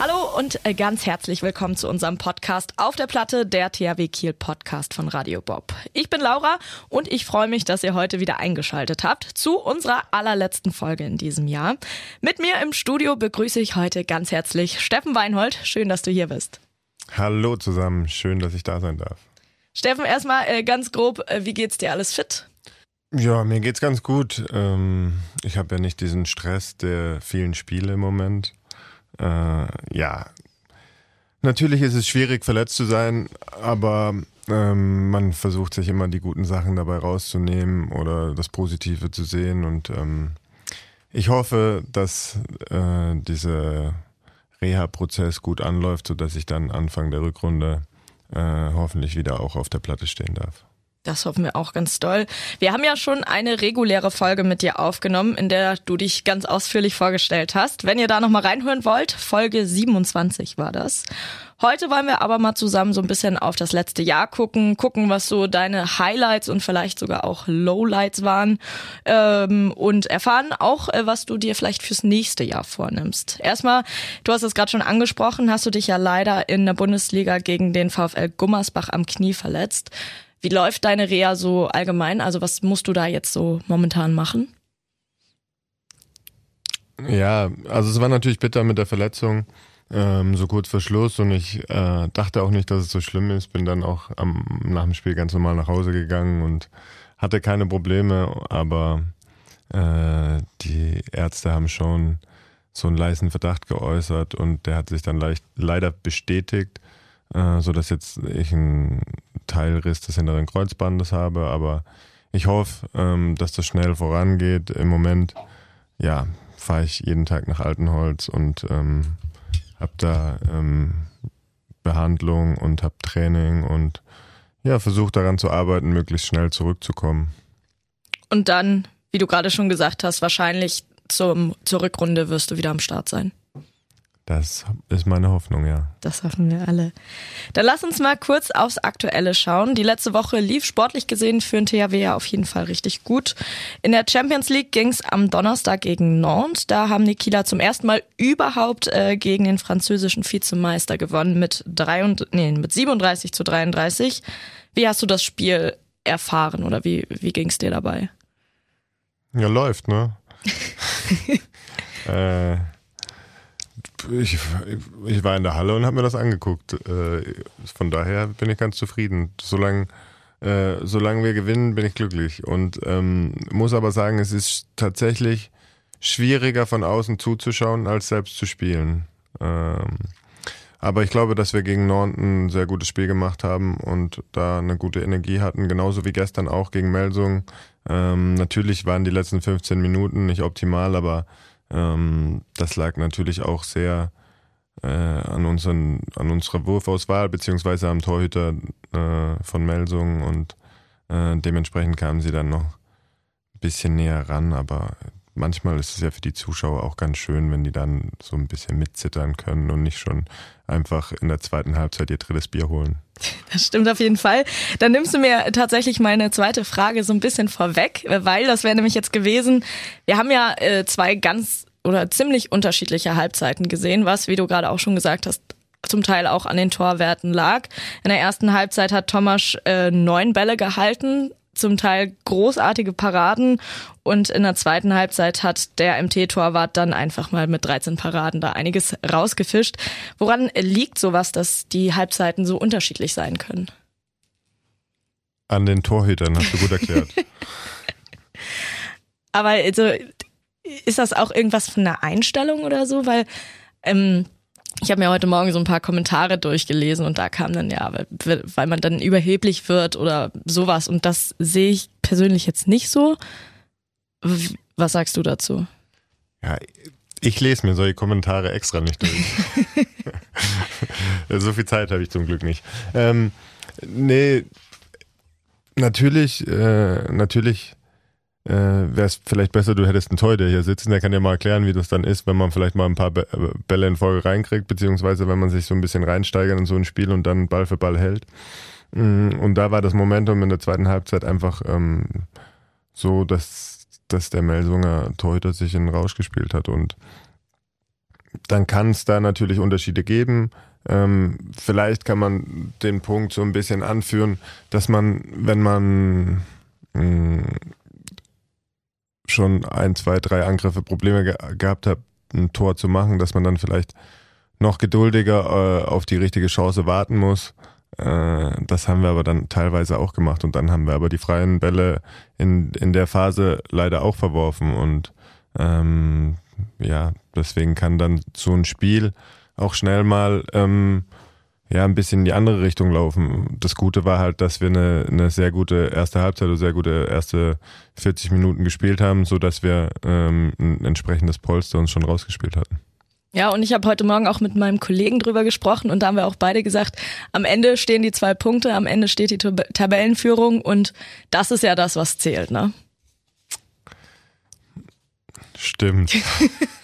Hallo und äh, ganz herzlich willkommen zu unserem Podcast auf der Platte, der THW Kiel Podcast von Radio Bob. Ich bin Laura und ich freue mich, dass ihr heute wieder eingeschaltet habt zu unserer allerletzten Folge in diesem Jahr. Mit mir im Studio begrüße ich heute ganz herzlich Steffen Weinhold. Schön, dass du hier bist. Hallo zusammen, schön, dass ich da sein darf. Steffen, erstmal äh, ganz grob, äh, wie geht's dir? Alles fit? Ja, mir geht's ganz gut. Ähm, ich habe ja nicht diesen Stress der vielen Spiele im Moment. Äh, ja, natürlich ist es schwierig, verletzt zu sein, aber ähm, man versucht sich immer die guten Sachen dabei rauszunehmen oder das Positive zu sehen. Und ähm, ich hoffe, dass äh, dieser Reha-Prozess gut anläuft, sodass ich dann Anfang der Rückrunde äh, hoffentlich wieder auch auf der Platte stehen darf. Das hoffen wir auch ganz doll. Wir haben ja schon eine reguläre Folge mit dir aufgenommen, in der du dich ganz ausführlich vorgestellt hast. Wenn ihr da nochmal reinhören wollt, Folge 27 war das. Heute wollen wir aber mal zusammen so ein bisschen auf das letzte Jahr gucken, gucken, was so deine Highlights und vielleicht sogar auch Lowlights waren ähm, und erfahren auch, äh, was du dir vielleicht fürs nächste Jahr vornimmst. Erstmal, du hast es gerade schon angesprochen, hast du dich ja leider in der Bundesliga gegen den VfL Gummersbach am Knie verletzt. Wie läuft deine Reha so allgemein? Also was musst du da jetzt so momentan machen? Ja, also es war natürlich bitter mit der Verletzung, ähm, so kurz vor Schluss und ich äh, dachte auch nicht, dass es so schlimm ist. Bin dann auch am, nach dem Spiel ganz normal nach Hause gegangen und hatte keine Probleme, aber äh, die Ärzte haben schon so einen leisen Verdacht geäußert und der hat sich dann leicht, leider bestätigt, äh, so dass jetzt ich einen Teilriss des hinteren Kreuzbandes habe, aber ich hoffe, ähm, dass das schnell vorangeht. Im Moment, ja, fahre ich jeden Tag nach Altenholz und ähm, habe da ähm, Behandlung und habe Training und ja, versuche daran zu arbeiten, möglichst schnell zurückzukommen. Und dann, wie du gerade schon gesagt hast, wahrscheinlich zum, zur Rückrunde wirst du wieder am Start sein. Das ist meine Hoffnung, ja. Das hoffen wir alle. Dann lass uns mal kurz aufs Aktuelle schauen. Die letzte Woche lief sportlich gesehen für den THW ja auf jeden Fall richtig gut. In der Champions League ging es am Donnerstag gegen Nantes. Da haben die Kieler zum ersten Mal überhaupt äh, gegen den französischen Vizemeister gewonnen mit, drei und, nee, mit 37 zu 33. Wie hast du das Spiel erfahren oder wie, wie ging es dir dabei? Ja, läuft, ne? äh ich, ich war in der Halle und habe mir das angeguckt. Äh, von daher bin ich ganz zufrieden. Solange, äh, solange wir gewinnen, bin ich glücklich. Und ähm, muss aber sagen, es ist tatsächlich schwieriger von außen zuzuschauen, als selbst zu spielen. Ähm, aber ich glaube, dass wir gegen Nantes ein sehr gutes Spiel gemacht haben und da eine gute Energie hatten, genauso wie gestern auch gegen Melsung. Ähm, natürlich waren die letzten 15 Minuten nicht optimal, aber ähm, das lag natürlich auch sehr äh, an, unseren, an unserer Wurfauswahl beziehungsweise am Torhüter äh, von Melsung und äh, dementsprechend kamen sie dann noch ein bisschen näher ran, aber manchmal ist es ja für die Zuschauer auch ganz schön, wenn die dann so ein bisschen mitzittern können und nicht schon einfach in der zweiten Halbzeit ihr drittes Bier holen. Das stimmt auf jeden Fall. Dann nimmst du mir tatsächlich meine zweite Frage so ein bisschen vorweg, weil das wäre nämlich jetzt gewesen, wir haben ja äh, zwei ganz oder ziemlich unterschiedliche Halbzeiten gesehen, was, wie du gerade auch schon gesagt hast, zum Teil auch an den Torwerten lag. In der ersten Halbzeit hat Thomas äh, neun Bälle gehalten, zum Teil großartige Paraden und in der zweiten Halbzeit hat der MT-Torwart dann einfach mal mit 13 Paraden da einiges rausgefischt. Woran liegt sowas, dass die Halbzeiten so unterschiedlich sein können? An den Torhütern, hast du gut erklärt. Aber also, ist das auch irgendwas von der Einstellung oder so? Weil ähm, ich habe mir heute Morgen so ein paar Kommentare durchgelesen und da kam dann ja, weil, weil man dann überheblich wird oder sowas. Und das sehe ich persönlich jetzt nicht so. Was sagst du dazu? Ja, ich lese mir solche Kommentare extra nicht durch. so viel Zeit habe ich zum Glück nicht. Ähm, nee, natürlich, äh, natürlich äh, wäre es vielleicht besser, du hättest einen Torhüter hier sitzen, der kann dir mal erklären, wie das dann ist, wenn man vielleicht mal ein paar Bälle in Folge reinkriegt, beziehungsweise wenn man sich so ein bisschen reinsteigert in so ein Spiel und dann Ball für Ball hält. Mm, und da war das Momentum in der zweiten Halbzeit einfach ähm, so, dass, dass der Melsunger Torhüter sich in den Rausch gespielt hat und dann kann es da natürlich Unterschiede geben. Ähm, vielleicht kann man den Punkt so ein bisschen anführen, dass man, wenn man mh, mm, schon ein, zwei, drei Angriffe Probleme ge gehabt hat, ein Tor zu machen, dass man dann vielleicht noch geduldiger äh, auf die richtige Chance warten muss. Äh, das haben wir aber dann teilweise auch gemacht und dann haben wir aber die freien Bälle in, in der Phase leider auch verworfen und ähm, ja, deswegen kann dann so ein Spiel auch schnell mal ähm, ja ein bisschen in die andere Richtung laufen. Das Gute war halt, dass wir eine, eine sehr gute erste Halbzeit oder sehr gute erste 40 Minuten gespielt haben, so dass wir ähm, ein entsprechendes Polster uns schon rausgespielt hatten. Ja, und ich habe heute Morgen auch mit meinem Kollegen drüber gesprochen und da haben wir auch beide gesagt, am Ende stehen die zwei Punkte, am Ende steht die Tabellenführung und das ist ja das, was zählt, ne? Stimmt.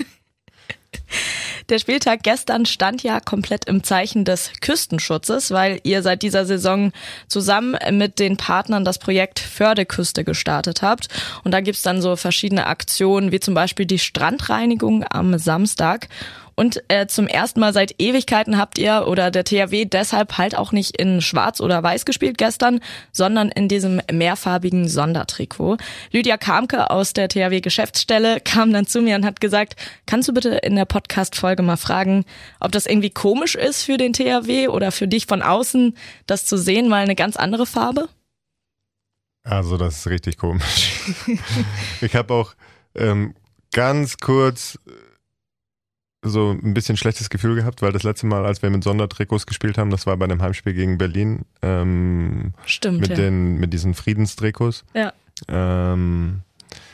Der Spieltag gestern stand ja komplett im Zeichen des Küstenschutzes, weil ihr seit dieser Saison zusammen mit den Partnern das Projekt Fördeküste gestartet habt. Und da gibt's dann so verschiedene Aktionen, wie zum Beispiel die Strandreinigung am Samstag. Und äh, zum ersten Mal seit Ewigkeiten habt ihr oder der THW deshalb halt auch nicht in Schwarz oder Weiß gespielt gestern, sondern in diesem mehrfarbigen Sondertrikot. Lydia Kamke aus der THW Geschäftsstelle kam dann zu mir und hat gesagt, kannst du bitte in der Podcast-Folge mal fragen, ob das irgendwie komisch ist für den THW oder für dich von außen, das zu sehen, mal eine ganz andere Farbe? Also das ist richtig komisch. ich habe auch ähm, ganz kurz so ein bisschen schlechtes Gefühl gehabt, weil das letzte Mal, als wir mit Sondertrikots gespielt haben, das war bei einem Heimspiel gegen Berlin. Ähm, Stimmt. Mit, ja. den, mit diesen Friedenstrikots. Ja. Ähm,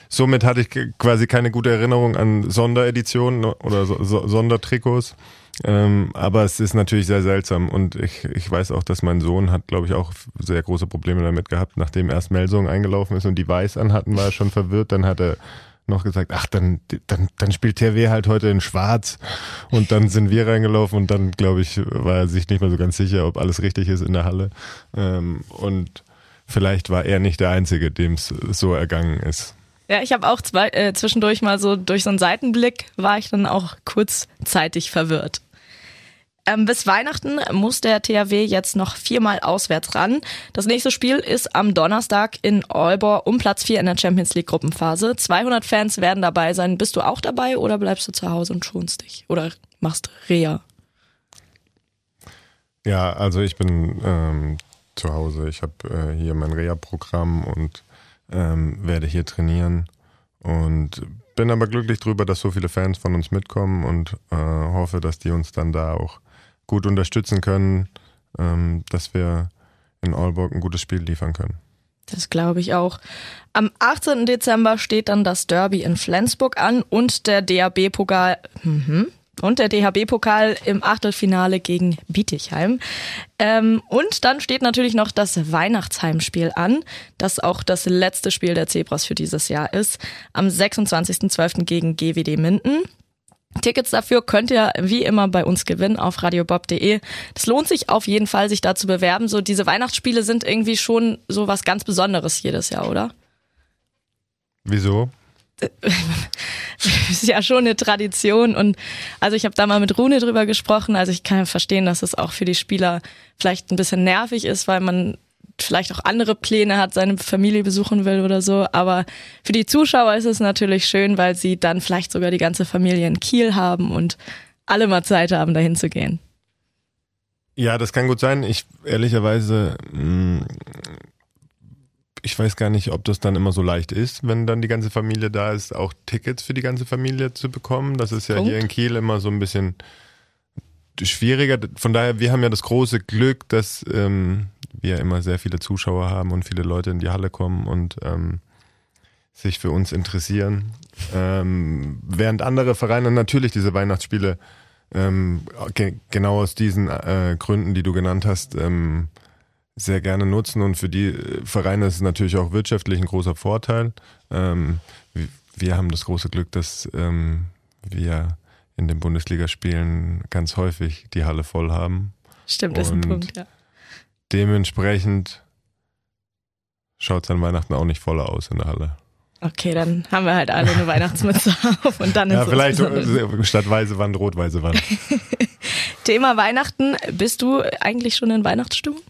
somit hatte ich quasi keine gute Erinnerung an Sondereditionen oder so, so, Sondertrikots. Ähm, aber es ist natürlich sehr seltsam und ich, ich weiß auch, dass mein Sohn hat, glaube ich, auch sehr große Probleme damit gehabt. Nachdem erst Melsung eingelaufen ist und die weiß anhatten, war er schon verwirrt. Dann hat er noch gesagt, ach, dann, dann, dann spielt TW halt heute in Schwarz. Und dann sind wir reingelaufen und dann, glaube ich, war er sich nicht mehr so ganz sicher, ob alles richtig ist in der Halle. Ähm, und vielleicht war er nicht der Einzige, dem es so ergangen ist. Ja, ich habe auch zwei, äh, zwischendurch mal so durch so einen Seitenblick war ich dann auch kurzzeitig verwirrt. Ähm, bis Weihnachten muss der THW jetzt noch viermal auswärts ran. Das nächste Spiel ist am Donnerstag in Aalborg um Platz 4 in der Champions League Gruppenphase. 200 Fans werden dabei sein. Bist du auch dabei oder bleibst du zu Hause und schonst dich? Oder machst Reha? Ja, also ich bin ähm, zu Hause. Ich habe äh, hier mein Reha-Programm und ähm, werde hier trainieren. Und bin aber glücklich drüber, dass so viele Fans von uns mitkommen und äh, hoffe, dass die uns dann da auch gut unterstützen können, ähm, dass wir in Aalborg ein gutes Spiel liefern können. Das glaube ich auch. Am 18. Dezember steht dann das Derby in Flensburg an und der DAB-Pokal. Mhm. Und der DHB-Pokal im Achtelfinale gegen Bietigheim. Ähm, und dann steht natürlich noch das Weihnachtsheimspiel an, das auch das letzte Spiel der Zebras für dieses Jahr ist. Am 26.12. gegen GWD Minden. Tickets dafür könnt ihr wie immer bei uns gewinnen auf radiobob.de. Das lohnt sich auf jeden Fall, sich da zu bewerben. So diese Weihnachtsspiele sind irgendwie schon so was ganz Besonderes jedes Jahr, oder? Wieso? ist ja schon eine Tradition und also ich habe da mal mit Rune drüber gesprochen. Also ich kann verstehen, dass es auch für die Spieler vielleicht ein bisschen nervig ist, weil man vielleicht auch andere Pläne hat, seine Familie besuchen will oder so. Aber für die Zuschauer ist es natürlich schön, weil sie dann vielleicht sogar die ganze Familie in Kiel haben und alle mal Zeit haben, dahin zu gehen. Ja, das kann gut sein. Ich ehrlicherweise, mm, ich weiß gar nicht, ob das dann immer so leicht ist, wenn dann die ganze Familie da ist, auch Tickets für die ganze Familie zu bekommen. Das ist ja Punkt. hier in Kiel immer so ein bisschen schwieriger. Von daher, wir haben ja das große Glück, dass ähm, wir immer sehr viele Zuschauer haben und viele Leute in die Halle kommen und ähm, sich für uns interessieren. Ähm, während andere Vereine natürlich diese Weihnachtsspiele ähm, ge genau aus diesen äh, Gründen, die du genannt hast, ähm, sehr gerne nutzen und für die äh, Vereine ist es natürlich auch wirtschaftlich ein großer Vorteil. Ähm, wir haben das große Glück, dass ähm, wir in den Bundesligaspielen ganz häufig die Halle voll haben. Stimmt, das ist ein Punkt, ja. Dementsprechend schaut es an Weihnachten auch nicht voller aus in der Halle. Okay, dann haben wir halt alle eine Weihnachtsmütze auf und dann ist Ja, vielleicht statt weiße Wand, rot-weiße Wand. Thema Weihnachten. Bist du eigentlich schon in Weihnachtsstimmung?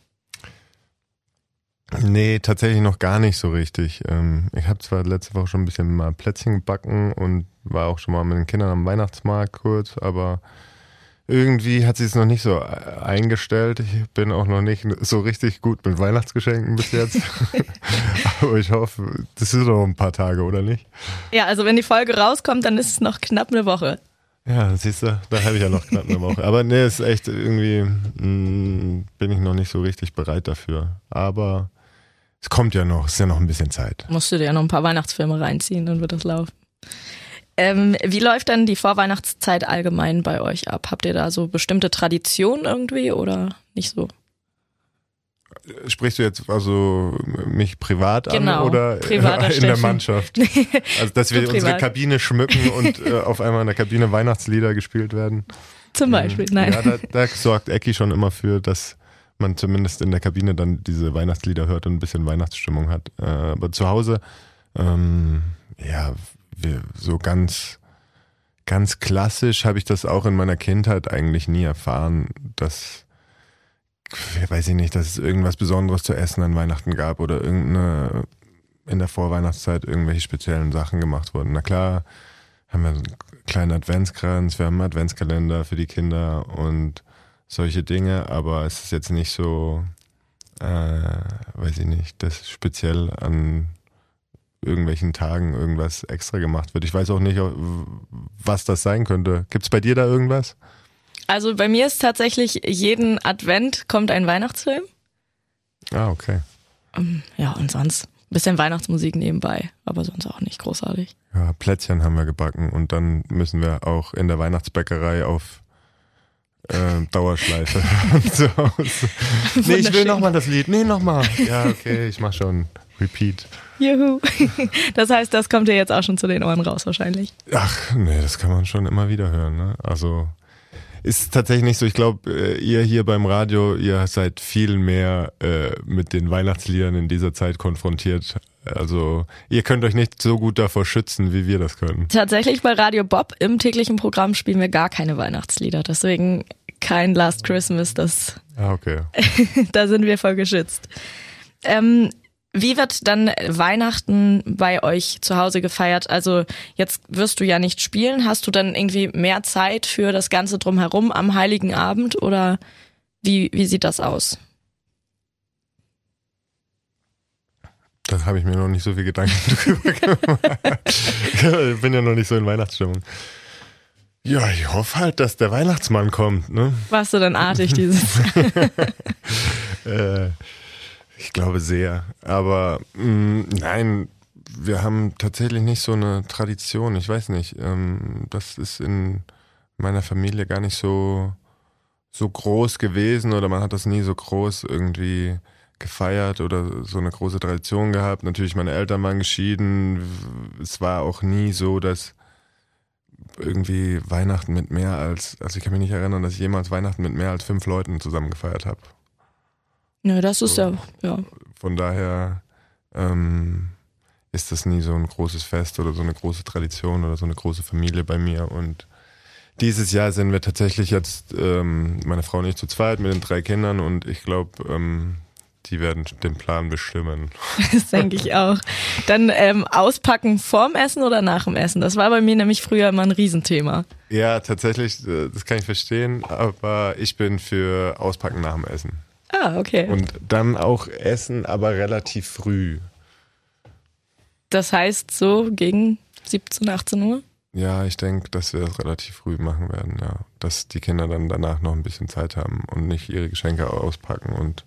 Nee, tatsächlich noch gar nicht so richtig. Ähm, ich habe zwar letzte Woche schon ein bisschen mal Plätzchen gebacken und war auch schon mal mit den Kindern am Weihnachtsmarkt kurz, aber irgendwie hat sich es noch nicht so äh, eingestellt. Ich bin auch noch nicht so richtig gut mit Weihnachtsgeschenken bis jetzt. aber ich hoffe, das ist noch ein paar Tage, oder nicht? Ja, also wenn die Folge rauskommt, dann ist es noch knapp eine Woche. Ja, siehst du, da habe ich ja noch knapp eine Woche. Aber nee, ist echt irgendwie, mh, mm, bin ich noch nicht so richtig bereit dafür. Aber es kommt ja noch, es ist ja noch ein bisschen Zeit. Musst du dir ja noch ein paar Weihnachtsfilme reinziehen, dann wird das laufen. Ähm, wie läuft denn die Vorweihnachtszeit allgemein bei euch ab? Habt ihr da so bestimmte Traditionen irgendwie oder nicht so? Sprichst du jetzt also mich privat genau, an oder in der Mannschaft? Also dass wir unsere Kabine schmücken und äh, auf einmal in der Kabine Weihnachtslieder gespielt werden. Zum Beispiel, nein. Ja, da, da sorgt Ecki schon immer für, dass man zumindest in der Kabine dann diese Weihnachtslieder hört und ein bisschen Weihnachtsstimmung hat. Äh, aber zu Hause, ähm, ja, wir, so ganz, ganz klassisch habe ich das auch in meiner Kindheit eigentlich nie erfahren, dass, weiß ich nicht, dass es irgendwas Besonderes zu essen an Weihnachten gab oder irgendeine, in der Vorweihnachtszeit irgendwelche speziellen Sachen gemacht wurden. Na klar, haben wir einen kleinen Adventskranz, wir haben einen Adventskalender für die Kinder und solche Dinge, aber es ist jetzt nicht so, äh, weiß ich nicht, dass speziell an irgendwelchen Tagen irgendwas extra gemacht wird. Ich weiß auch nicht, was das sein könnte. Gibt es bei dir da irgendwas? Also bei mir ist tatsächlich jeden Advent kommt ein Weihnachtsfilm. Ah, okay. Ähm, ja, und sonst ein bisschen Weihnachtsmusik nebenbei, aber sonst auch nicht großartig. Ja, Plätzchen haben wir gebacken und dann müssen wir auch in der Weihnachtsbäckerei auf äh, Dauerschleife zu Hause. Nee, ich will nochmal das Lied. Nee, nochmal. Ja, okay, ich mach schon. Repeat. Juhu. Das heißt, das kommt dir jetzt auch schon zu den Ohren raus wahrscheinlich. Ach, nee, das kann man schon immer wieder hören. Ne? Also ist tatsächlich nicht so. Ich glaube, äh, ihr hier beim Radio, ihr seid viel mehr äh, mit den Weihnachtsliedern in dieser Zeit konfrontiert. Also ihr könnt euch nicht so gut davor schützen, wie wir das können. Tatsächlich bei Radio Bob im täglichen Programm spielen wir gar keine Weihnachtslieder. Deswegen kein Last Christmas. Das, ah, okay. da sind wir voll geschützt. Ähm, wie wird dann Weihnachten bei euch zu Hause gefeiert? Also jetzt wirst du ja nicht spielen. Hast du dann irgendwie mehr Zeit für das Ganze drumherum am Heiligen Abend oder wie, wie sieht das aus? Da habe ich mir noch nicht so viel Gedanken drüber gemacht. ich bin ja noch nicht so in Weihnachtsstimmung. Ja, ich hoffe halt, dass der Weihnachtsmann kommt. Ne? Warst du dann artig dieses? äh, ich glaube sehr. Aber mh, mm, nein, wir haben tatsächlich nicht so eine Tradition. Ich weiß nicht. Ähm, das ist in meiner Familie gar nicht so, so groß gewesen oder man hat das nie so groß irgendwie gefeiert oder so eine große Tradition gehabt. Natürlich, meine Eltern waren geschieden. Es war auch nie so, dass irgendwie Weihnachten mit mehr als, also ich kann mich nicht erinnern, dass ich jemals Weihnachten mit mehr als fünf Leuten zusammen gefeiert habe. Ja, das ist so, ja, ja. Von daher ähm, ist das nie so ein großes Fest oder so eine große Tradition oder so eine große Familie bei mir. Und dieses Jahr sind wir tatsächlich jetzt, ähm, meine Frau und ich zu zweit mit den drei Kindern und ich glaube, ähm, die werden den Plan bestimmen. Das denke ich auch. Dann ähm, auspacken vorm Essen oder nach dem Essen? Das war bei mir nämlich früher immer ein Riesenthema. Ja, tatsächlich, äh, das kann ich verstehen, aber ich bin für Auspacken nach dem Essen. Ah, okay. Und dann auch essen, aber relativ früh. Das heißt so gegen 17, 18 Uhr? Ja, ich denke, dass wir das relativ früh machen werden, ja. Dass die Kinder dann danach noch ein bisschen Zeit haben und nicht ihre Geschenke auspacken und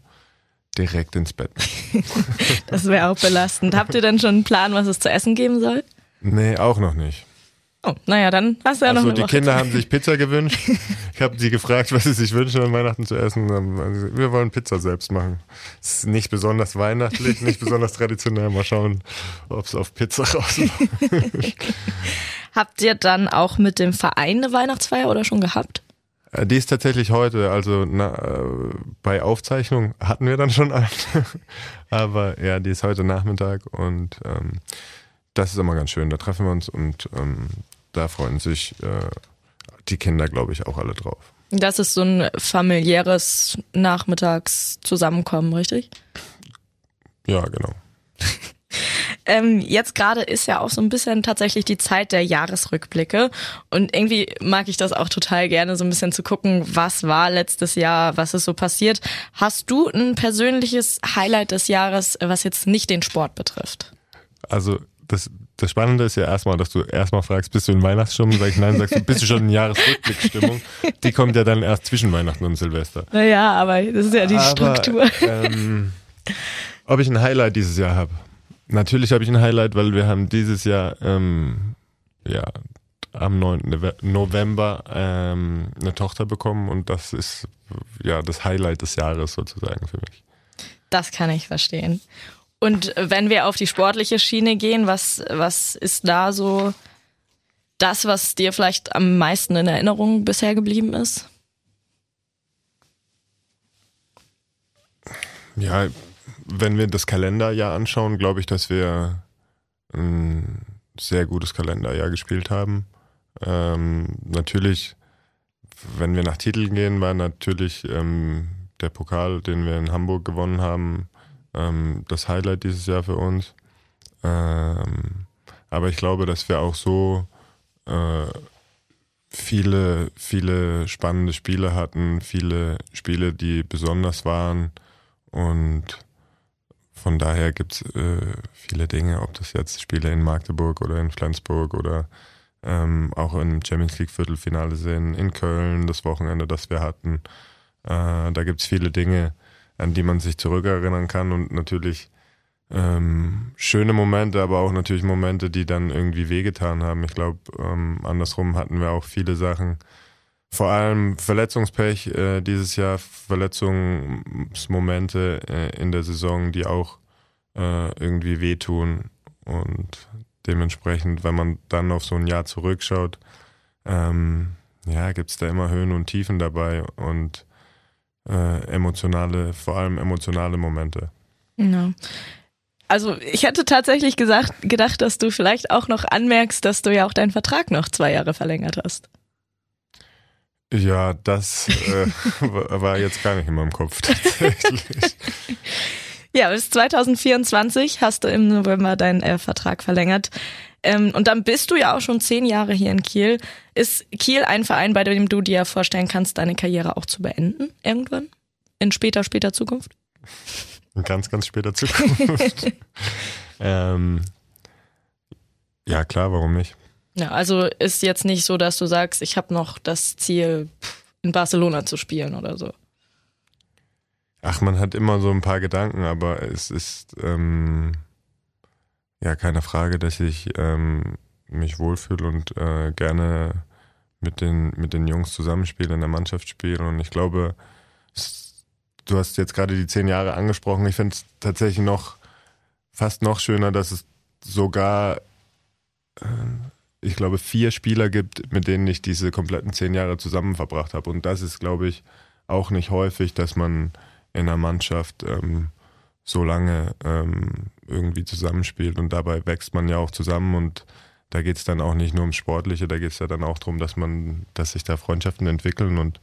direkt ins Bett. das wäre auch belastend. Habt ihr denn schon einen Plan, was es zu essen geben soll? Nee, auch noch nicht. Oh, naja, dann hast du ja also noch eine die Kinder haben sich Pizza gewünscht. Ich habe sie gefragt, was sie sich wünschen an Weihnachten zu essen. Wir wollen Pizza selbst machen. Es ist nicht besonders weihnachtlich, nicht besonders traditionell. Mal schauen, ob es auf Pizza rausläuft. Habt ihr dann auch mit dem Verein eine Weihnachtsfeier oder schon gehabt? Äh, Die ist tatsächlich heute, also na, äh, bei Aufzeichnung hatten wir dann schon eine. Aber ja, die ist heute Nachmittag und ähm, das ist immer ganz schön. Da treffen wir uns und ähm, da freuen sich äh, die Kinder, glaube ich, auch alle drauf. Das ist so ein familiäres Nachmittagszusammenkommen, richtig? Ja, genau. Ähm, jetzt gerade ist ja auch so ein bisschen tatsächlich die Zeit der Jahresrückblicke und irgendwie mag ich das auch total gerne, so ein bisschen zu gucken, was war letztes Jahr, was ist so passiert. Hast du ein persönliches Highlight des Jahres, was jetzt nicht den Sport betrifft? Also das, das Spannende ist ja erstmal, dass du erstmal fragst, bist du in Weihnachtsstimmung? Sag ich nein, sagst du, bist du schon in Jahresrückblickstimmung? Die kommt ja dann erst zwischen Weihnachten und Silvester. Naja, aber das ist ja die Aber, Struktur. Ähm, ob ich ein Highlight dieses Jahr habe? Natürlich habe ich ein Highlight, weil wir haben dieses Jahr ähm, ja, am 9. Nove- November ähm, eine Tochter bekommen und das ist ja das Highlight des Jahres sozusagen für mich. Das kann ich verstehen. Und wenn wir auf die sportliche Schiene gehen, was, was ist da so das, was dir vielleicht am meisten in Erinnerung bisher geblieben ist? Ja, wenn wir das Kalenderjahr anschauen, glaube ich, dass wir ein sehr gutes Kalenderjahr gespielt haben. Ähm, natürlich, wenn wir nach Titeln gehen, war natürlich ähm, der Pokal, den wir in Hamburg gewonnen haben, ähm, das Highlight dieses Jahr für uns. Ähm, aber ich glaube, dass wir auch so äh, viele, viele spannende Spiele hatten, viele Spiele, die besonders waren. Und von daher gibt es äh, viele Dinge, ob das jetzt Spiele in Magdeburg oder in Flensburg oder ähm, auch im Champions League Viertelfinale sind, in Köln, das Wochenende, das wir hatten. Äh, da gibt es viele Dinge, an die man sich zurückerinnern kann und natürlich ähm, schöne Momente, aber auch natürlich Momente, die dann irgendwie wehgetan haben. Ich glaube, ähm, andersrum hatten wir auch viele Sachen, vor allem Verletzungspech äh, dieses Jahr, Verletzungsmomente äh, in der Saison, die auch äh, irgendwie wehtun. Und dementsprechend, wenn man dann auf so ein Jahr zurückschaut, ähm, ja, gibt es da immer Höhen und Tiefen dabei und äh, emotionale, vor allem emotionale Momente. Ja. Also ich hätte tatsächlich gesagt, gedacht, dass du vielleicht auch noch anmerkst, dass du ja auch deinen Vertrag noch zwei Jahre verlängert hast. Ja, das äh, war war jetzt gar nicht in meinem Kopf tatsächlich. Ja, bis 2024 hast du im November deinen äh, Vertrag verlängert. Ähm, und dann bist du ja auch schon zehn Jahre hier in Kiel. Ist Kiel ein Verein, bei dem du dir vorstellen kannst, deine Karriere auch zu beenden irgendwann? In später, später Zukunft? In ganz, ganz später Zukunft. ähm, ja, klar, warum nicht? Ja, also ist jetzt nicht so, dass du sagst, ich habe noch das Ziel, in Barcelona zu spielen oder so. Ach, man hat immer so ein paar Gedanken, aber es ist ähm, ja keine Frage, dass ich ähm, mich wohlfühle und äh, gerne mit den, mit den Jungs zusammenspiele, in der Mannschaft spiele. Und ich glaube, es, du hast jetzt gerade die zehn Jahre angesprochen. Ich finde es tatsächlich noch fast noch schöner, dass es sogar, äh, ich glaube, vier Spieler gibt, mit denen ich diese kompletten zehn Jahre zusammen verbracht habe. Und das ist, glaube ich, auch nicht häufig, dass man in einer Mannschaft ähm, so lange ähm, irgendwie zusammenspielt und dabei wächst man ja auch zusammen und da geht es dann auch nicht nur ums Sportliche, da geht es ja dann auch darum, dass man, dass sich da Freundschaften entwickeln und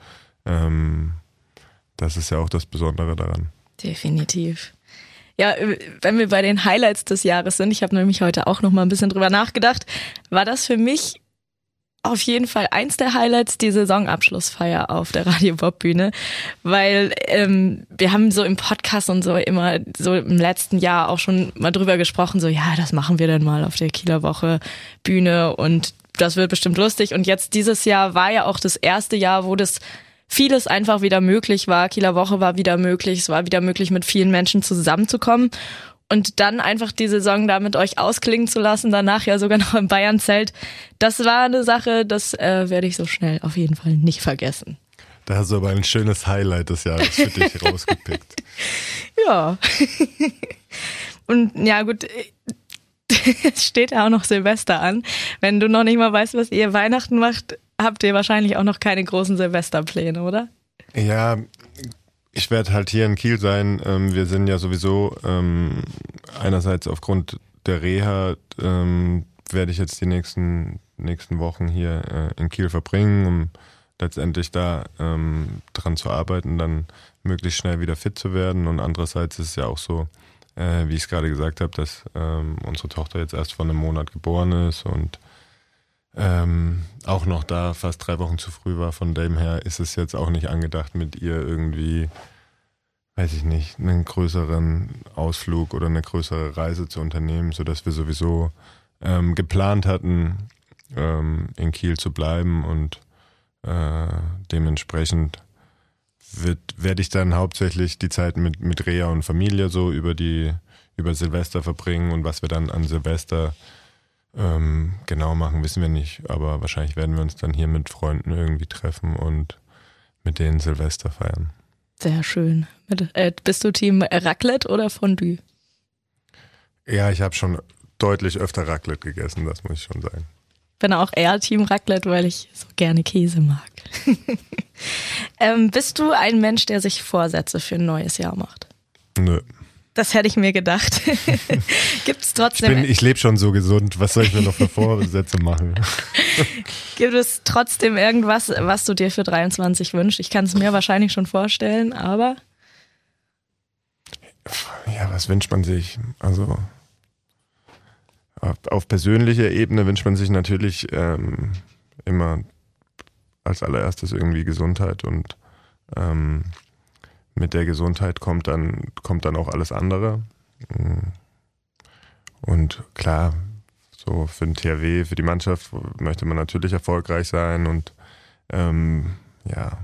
ähm, das ist ja auch das Besondere daran. Definitiv. Ja, wenn wir bei den Highlights des Jahres sind, ich habe nämlich heute auch noch mal ein bisschen drüber nachgedacht, war das für mich auf jeden Fall eins der Highlights die Saisonabschlussfeier auf der Radio Bob Bühne, weil ähm, wir haben so im Podcast und so immer so im letzten Jahr auch schon mal drüber gesprochen, so ja, das machen wir dann mal auf der Kieler Woche Bühne und das wird bestimmt lustig und jetzt dieses Jahr war ja auch das erste Jahr, wo das vieles einfach wieder möglich war. Kieler Woche war wieder möglich, es war wieder möglich mit vielen Menschen zusammenzukommen und dann einfach die Saison da mit euch ausklingen zu lassen, danach ja sogar noch im Bayern-Zelt, das war eine Sache, das äh, werde ich so schnell auf jeden Fall nicht vergessen. Da hast du aber ein schönes Highlight des Jahres für dich rausgepickt. Ja. Und ja, gut, es steht ja auch noch Silvester an. Wenn du noch nicht mal weißt, was ihr Weihnachten macht, habt ihr wahrscheinlich auch noch keine großen Silvesterpläne, oder? Ja, ich werde halt hier in Kiel sein. Ähm, wir sind ja sowieso ähm, einerseits aufgrund der Reha ähm, werde ich jetzt die nächsten nächsten Wochen hier äh, in Kiel verbringen, um letztendlich da ähm, dran zu arbeiten, dann möglichst schnell wieder fit zu werden. Und andererseits ist es ja auch so, äh, wie ich es gerade gesagt habe, dass ähm, unsere Tochter jetzt erst vor einem Monat geboren ist und ähm, auch noch da fast drei Wochen zu früh war. Von dem her ist es jetzt auch nicht angedacht, mit ihr irgendwie, weiß ich nicht, einen größeren Ausflug oder eine größere Reise zu unternehmen, sodass wir sowieso ähm, geplant hatten, ähm, in Kiel zu bleiben und äh, dementsprechend wird, werde ich dann hauptsächlich die Zeit mit, mit Rea und Familie so über die, über Silvester verbringen und was wir dann an Silvester ähm, genau machen, wissen wir nicht. Aber wahrscheinlich werden wir uns dann hier mit Freunden irgendwie treffen und mit denen Silvester feiern. Sehr schön. Äh, bist du Team Raclette oder Fondue? Ja, ich habe schon deutlich öfter Raclette gegessen, das muss ich schon sagen. Bin auch eher Team Raclette, weil ich so gerne Käse mag. ähm, bist du ein Mensch, der sich Vorsätze für ein neues Jahr macht? Nö. Das hätte ich mir gedacht. Gibt es trotzdem. Ich, bin, ich lebe schon so gesund. Was soll ich mir noch für Vorsätze machen? Gibt es trotzdem irgendwas, was du dir für 23 wünschst? Ich kann es mir wahrscheinlich schon vorstellen, aber. Ja, was wünscht man sich? Also auf persönlicher Ebene wünscht man sich natürlich ähm, immer als allererstes irgendwie Gesundheit und ähm, mit der Gesundheit kommt dann, kommt dann auch alles andere. Und klar, so für den THW, für die Mannschaft möchte man natürlich erfolgreich sein und ähm, ja,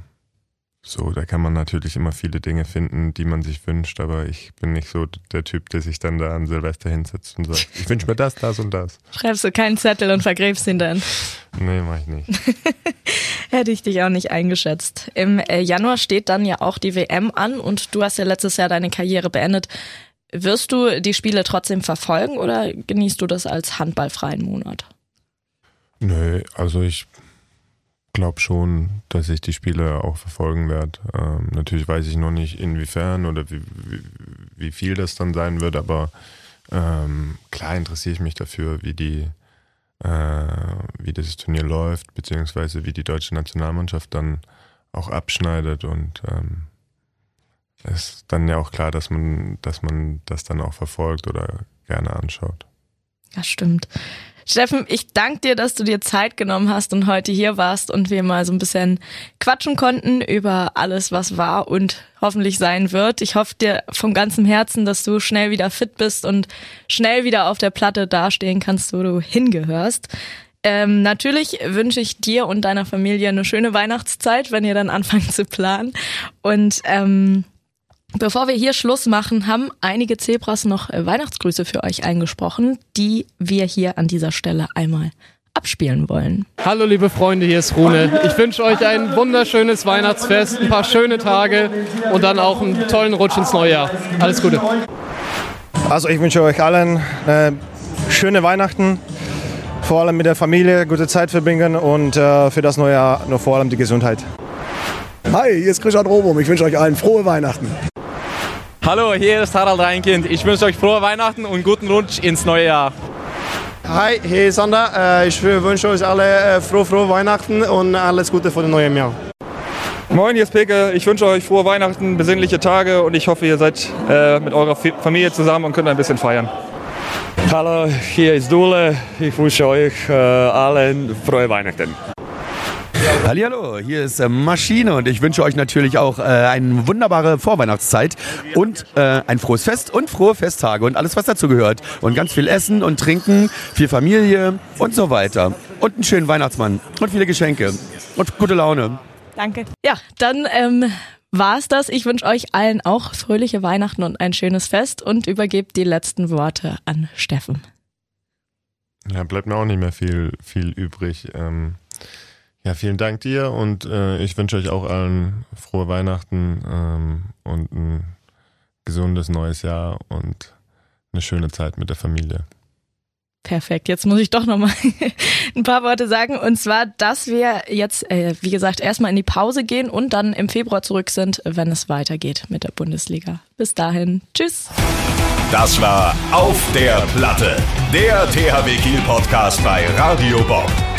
so, da kann man natürlich immer viele Dinge finden, die man sich wünscht, aber ich bin nicht so der Typ, der sich dann da an Silvester hinsetzt und sagt, ich wünsche mir das, das und das. Schreibst du keinen Zettel und vergräbst ihn dann? Nee, mach ich nicht. Hätte ich dich auch nicht eingeschätzt. Im äh, Januar steht dann ja auch die WM an und du hast ja letztes Jahr deine Karriere beendet. Wirst du die Spiele trotzdem verfolgen oder genießt du das als handballfreien Monat? Nö, also ich glaube schon, dass ich die Spiele auch verfolgen werde. Ähm, natürlich weiß ich noch nicht, inwiefern oder wie, wie, wie viel das dann sein wird, aber ähm, klar interessiere ich mich dafür, wie die wie dieses Turnier läuft, beziehungsweise wie die deutsche Nationalmannschaft dann auch abschneidet und ähm, ist dann ja auch klar, dass man, dass man das dann auch verfolgt oder gerne anschaut. Das stimmt. Steffen, ich danke dir, dass du dir Zeit genommen hast und heute hier warst und wir mal so ein bisschen quatschen konnten über alles, was war und hoffentlich sein wird. Ich hoffe dir von ganzem Herzen, dass du schnell wieder fit bist und schnell wieder auf der Platte dastehen kannst, wo du hingehörst. Ähm, natürlich wünsche ich dir und deiner Familie eine schöne Weihnachtszeit, wenn ihr dann anfangt zu planen. Und ähm, Bevor wir hier Schluss machen, haben einige Zebras noch Weihnachtsgrüße für euch eingesprochen, die wir hier an dieser Stelle einmal abspielen wollen. Hallo liebe Freunde, hier ist Rune. Ich wünsche euch ein wunderschönes Weihnachtsfest, ein paar schöne Tage und dann auch einen tollen Rutsch ins neue Jahr. Alles Gute. Also ich wünsche euch allen äh, schöne Weihnachten, vor allem mit der Familie gute Zeit verbringen und äh, für das neue Jahr nur vor allem die Gesundheit. Hi, hier ist Christian Robum. Ich wünsche euch allen frohe Weihnachten. Hallo, hier ist Harald Reinkind. Ich wünsche euch frohe Weihnachten und guten Rutsch ins neue Jahr. Hi, hier ist Sander. Äh, ich wünsche euch alle äh, frohe, frohe Weihnachten und alles Gute für das neue Jahr. Moin, hier ist Peke. Ich wünsche euch frohe Weihnachten, besinnliche Tage und ich hoffe, ihr seid äh, mit eurer Familie zusammen und könnt ein bisschen feiern. Hallo, hier ist Dule. Ich wünsche euch allen frohe Weihnachten. Hallo, hier ist äh, Maschine und ich wünsche euch natürlich auch äh, eine wunderbare Vorweihnachtszeit und äh, ein frohes Fest und frohe Festtage und alles, was dazu gehört. Und ganz viel Essen und Trinken, viel Familie und so weiter. Und einen schönen Weihnachtsmann und viele Geschenke und gute Laune. Danke. Ja, dann ähm, war es das. Ich wünsche euch allen auch fröhliche Weihnachten und ein schönes Fest und übergebe die letzten Worte an Steffen. Ja, bleibt mir auch nicht mehr viel, viel übrig. Ähm, ja, vielen Dank dir und äh, ich wünsche euch auch allen frohe Weihnachten ähm, und ein gesundes neues Jahr und eine schöne Zeit mit der Familie. Perfekt. Jetzt muss ich doch noch mal ein paar Worte sagen. Und zwar, dass wir jetzt, äh, wie gesagt, erstmal in die Pause gehen und dann im Februar zurück sind, wenn es weitergeht mit der Bundesliga. Bis dahin. Tschüss. Das war Auf der Platte, der THW Kiel Podcast bei Radio Bob.